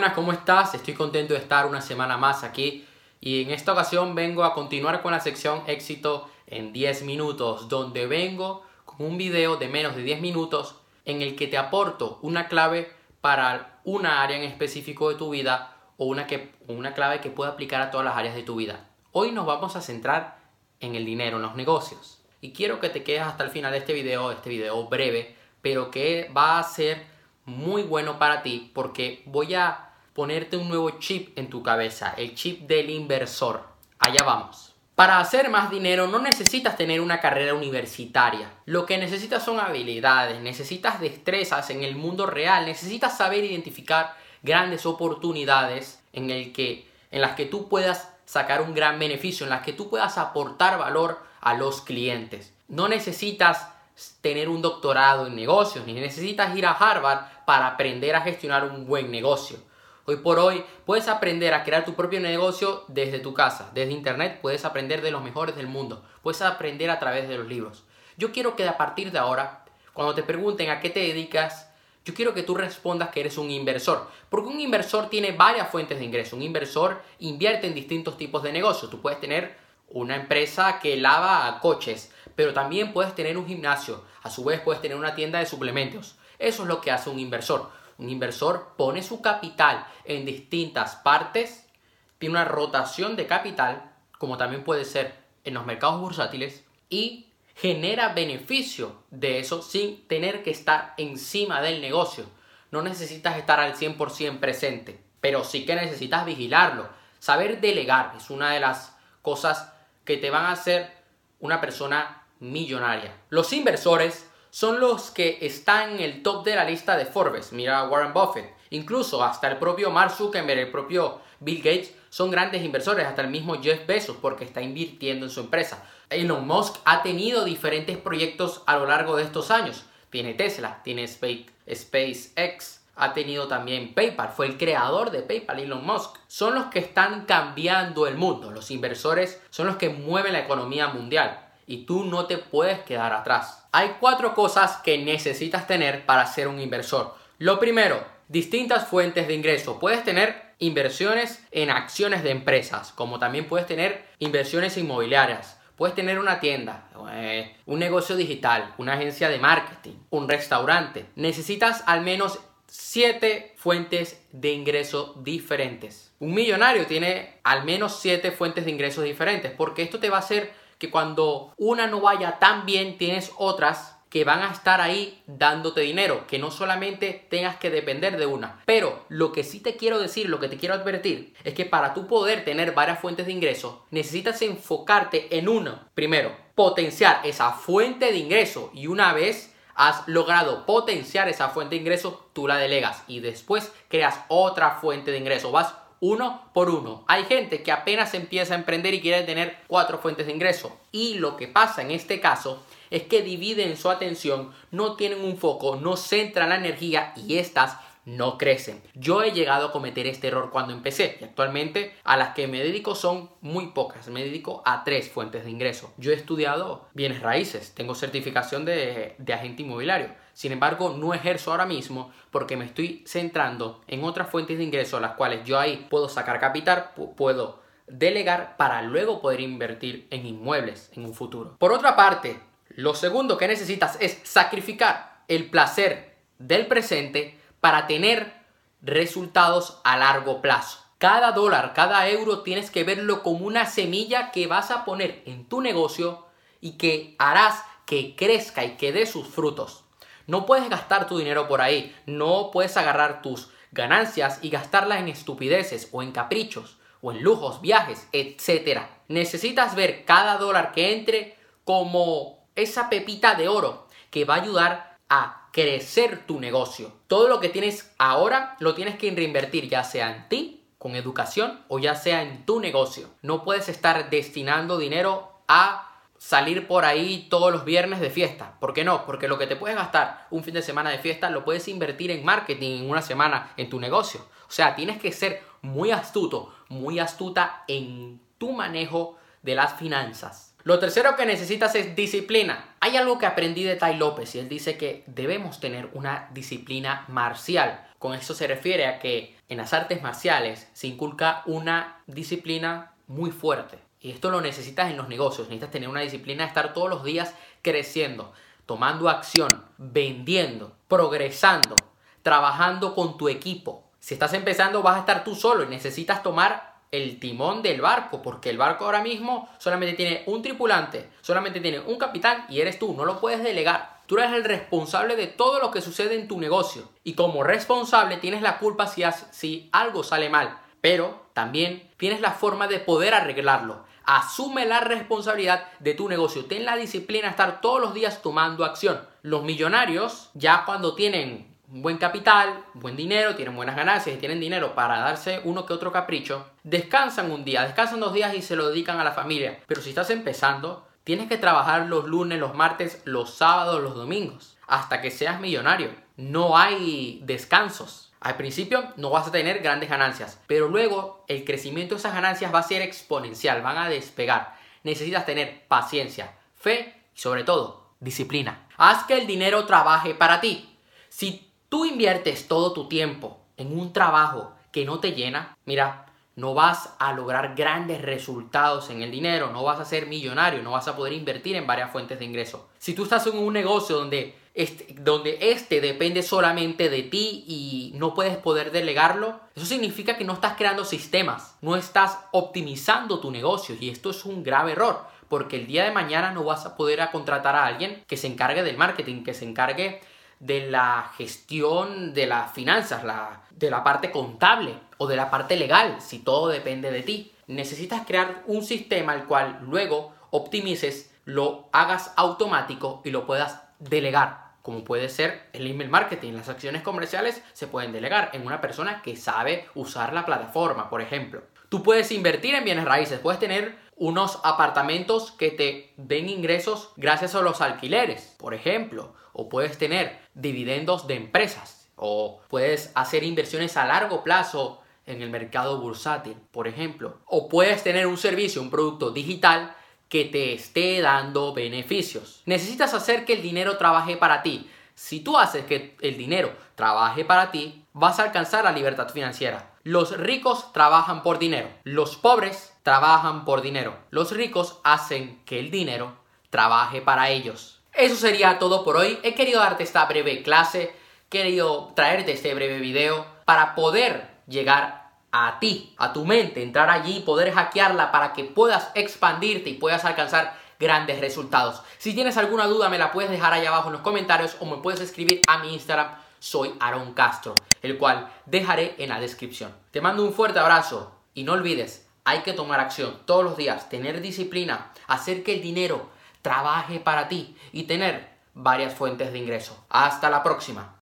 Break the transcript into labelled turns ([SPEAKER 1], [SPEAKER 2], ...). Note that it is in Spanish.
[SPEAKER 1] buenas, ¿cómo estás? Estoy contento de estar una semana más aquí y en esta ocasión vengo a continuar con la sección éxito en 10 minutos, donde vengo con un video de menos de 10 minutos en el que te aporto una clave para una área en específico de tu vida o una, que, una clave que pueda aplicar a todas las áreas de tu vida. Hoy nos vamos a centrar en el dinero, en los negocios. Y quiero que te quedes hasta el final de este video, este video breve, pero que va a ser muy bueno para ti porque voy a ponerte un nuevo chip en tu cabeza, el chip del inversor. Allá vamos. Para hacer más dinero no necesitas tener una carrera universitaria. Lo que necesitas son habilidades, necesitas destrezas en el mundo real, necesitas saber identificar grandes oportunidades en, el que, en las que tú puedas sacar un gran beneficio, en las que tú puedas aportar valor a los clientes. No necesitas tener un doctorado en negocios, ni necesitas ir a Harvard para aprender a gestionar un buen negocio. Hoy por hoy puedes aprender a crear tu propio negocio desde tu casa, desde internet, puedes aprender de los mejores del mundo, puedes aprender a través de los libros. Yo quiero que a partir de ahora, cuando te pregunten a qué te dedicas, yo quiero que tú respondas que eres un inversor, porque un inversor tiene varias fuentes de ingreso. Un inversor invierte en distintos tipos de negocios. Tú puedes tener una empresa que lava coches, pero también puedes tener un gimnasio, a su vez puedes tener una tienda de suplementos. Eso es lo que hace un inversor. Un inversor pone su capital en distintas partes, tiene una rotación de capital, como también puede ser en los mercados bursátiles, y genera beneficio de eso sin tener que estar encima del negocio. No necesitas estar al 100% presente, pero sí que necesitas vigilarlo. Saber delegar es una de las cosas que te van a hacer una persona millonaria. Los inversores son los que están en el top de la lista de Forbes. Mira Warren Buffett. Incluso hasta el propio Mark Zuckerberg, el propio Bill Gates son grandes inversores, hasta el mismo Jeff Bezos porque está invirtiendo en su empresa. Elon Musk ha tenido diferentes proyectos a lo largo de estos años. Tiene Tesla, tiene SpaceX, ha tenido también PayPal, fue el creador de PayPal, Elon Musk. Son los que están cambiando el mundo. Los inversores son los que mueven la economía mundial y tú no te puedes quedar atrás. Hay cuatro cosas que necesitas tener para ser un inversor. Lo primero, distintas fuentes de ingreso. Puedes tener inversiones en acciones de empresas, como también puedes tener inversiones inmobiliarias. Puedes tener una tienda, eh, un negocio digital, una agencia de marketing, un restaurante. Necesitas al menos siete fuentes de ingreso diferentes. Un millonario tiene al menos siete fuentes de ingresos diferentes, porque esto te va a hacer que cuando una no vaya tan bien, tienes otras que van a estar ahí dándote dinero, que no solamente tengas que depender de una. Pero lo que sí te quiero decir, lo que te quiero advertir, es que para tú poder tener varias fuentes de ingreso, necesitas enfocarte en una. Primero, potenciar esa fuente de ingreso y una vez has logrado potenciar esa fuente de ingreso, tú la delegas y después creas otra fuente de ingreso. Vas uno por uno. Hay gente que apenas empieza a emprender y quiere tener cuatro fuentes de ingreso. Y lo que pasa en este caso es que dividen su atención, no tienen un foco, no centran la energía y estas no crecen. Yo he llegado a cometer este error cuando empecé y actualmente a las que me dedico son muy pocas. Me dedico a tres fuentes de ingreso. Yo he estudiado bienes raíces, tengo certificación de, de agente inmobiliario. Sin embargo, no ejerzo ahora mismo porque me estoy centrando en otras fuentes de ingreso las cuales yo ahí puedo sacar capital, puedo delegar para luego poder invertir en inmuebles en un futuro. Por otra parte, lo segundo que necesitas es sacrificar el placer del presente para tener resultados a largo plazo. Cada dólar, cada euro tienes que verlo como una semilla que vas a poner en tu negocio y que harás que crezca y que dé sus frutos. No puedes gastar tu dinero por ahí, no puedes agarrar tus ganancias y gastarlas en estupideces o en caprichos o en lujos, viajes, etc. Necesitas ver cada dólar que entre como esa pepita de oro que va a ayudar a crecer tu negocio. Todo lo que tienes ahora lo tienes que reinvertir, ya sea en ti, con educación, o ya sea en tu negocio. No puedes estar destinando dinero a salir por ahí todos los viernes de fiesta. ¿Por qué no? Porque lo que te puedes gastar un fin de semana de fiesta lo puedes invertir en marketing en una semana en tu negocio. O sea, tienes que ser muy astuto, muy astuta en tu manejo de las finanzas. Lo tercero que necesitas es disciplina. Hay algo que aprendí de Tai López y él dice que debemos tener una disciplina marcial. Con eso se refiere a que en las artes marciales se inculca una disciplina muy fuerte. Y esto lo necesitas en los negocios. Necesitas tener una disciplina, estar todos los días creciendo, tomando acción, vendiendo, progresando, trabajando con tu equipo. Si estás empezando vas a estar tú solo y necesitas tomar el timón del barco, porque el barco ahora mismo solamente tiene un tripulante, solamente tiene un capitán y eres tú, no lo puedes delegar. Tú eres el responsable de todo lo que sucede en tu negocio y como responsable tienes la culpa si, si algo sale mal, pero también tienes la forma de poder arreglarlo. Asume la responsabilidad de tu negocio. Ten la disciplina de estar todos los días tomando acción. Los millonarios, ya cuando tienen buen capital, buen dinero, tienen buenas ganancias y tienen dinero para darse uno que otro capricho, descansan un día, descansan dos días y se lo dedican a la familia. Pero si estás empezando, tienes que trabajar los lunes, los martes, los sábados, los domingos, hasta que seas millonario. No hay descansos. Al principio no vas a tener grandes ganancias, pero luego el crecimiento de esas ganancias va a ser exponencial, van a despegar. Necesitas tener paciencia, fe y sobre todo disciplina. Haz que el dinero trabaje para ti. Si tú inviertes todo tu tiempo en un trabajo que no te llena, mira, no vas a lograr grandes resultados en el dinero, no vas a ser millonario, no vas a poder invertir en varias fuentes de ingreso. Si tú estás en un negocio donde este, donde este depende solamente de ti y no puedes poder delegarlo, eso significa que no estás creando sistemas, no estás optimizando tu negocio y esto es un grave error porque el día de mañana no vas a poder contratar a alguien que se encargue del marketing, que se encargue de la gestión de las finanzas, la, de la parte contable o de la parte legal, si todo depende de ti. Necesitas crear un sistema al cual luego optimices, lo hagas automático y lo puedas delegar. Como puede ser el email marketing, las acciones comerciales se pueden delegar en una persona que sabe usar la plataforma, por ejemplo. Tú puedes invertir en bienes raíces, puedes tener unos apartamentos que te den ingresos gracias a los alquileres, por ejemplo, o puedes tener dividendos de empresas, o puedes hacer inversiones a largo plazo en el mercado bursátil, por ejemplo, o puedes tener un servicio, un producto digital que te esté dando beneficios. Necesitas hacer que el dinero trabaje para ti. Si tú haces que el dinero trabaje para ti, vas a alcanzar la libertad financiera. Los ricos trabajan por dinero. Los pobres trabajan por dinero. Los ricos hacen que el dinero trabaje para ellos. Eso sería todo por hoy. He querido darte esta breve clase, he querido traerte este breve video para poder llegar a ti, a tu mente, entrar allí, poder hackearla para que puedas expandirte y puedas alcanzar grandes resultados. Si tienes alguna duda me la puedes dejar ahí abajo en los comentarios o me puedes escribir a mi Instagram soy Aaron Castro, el cual dejaré en la descripción. Te mando un fuerte abrazo y no olvides, hay que tomar acción todos los días, tener disciplina, hacer que el dinero trabaje para ti y tener varias fuentes de ingreso. Hasta la próxima.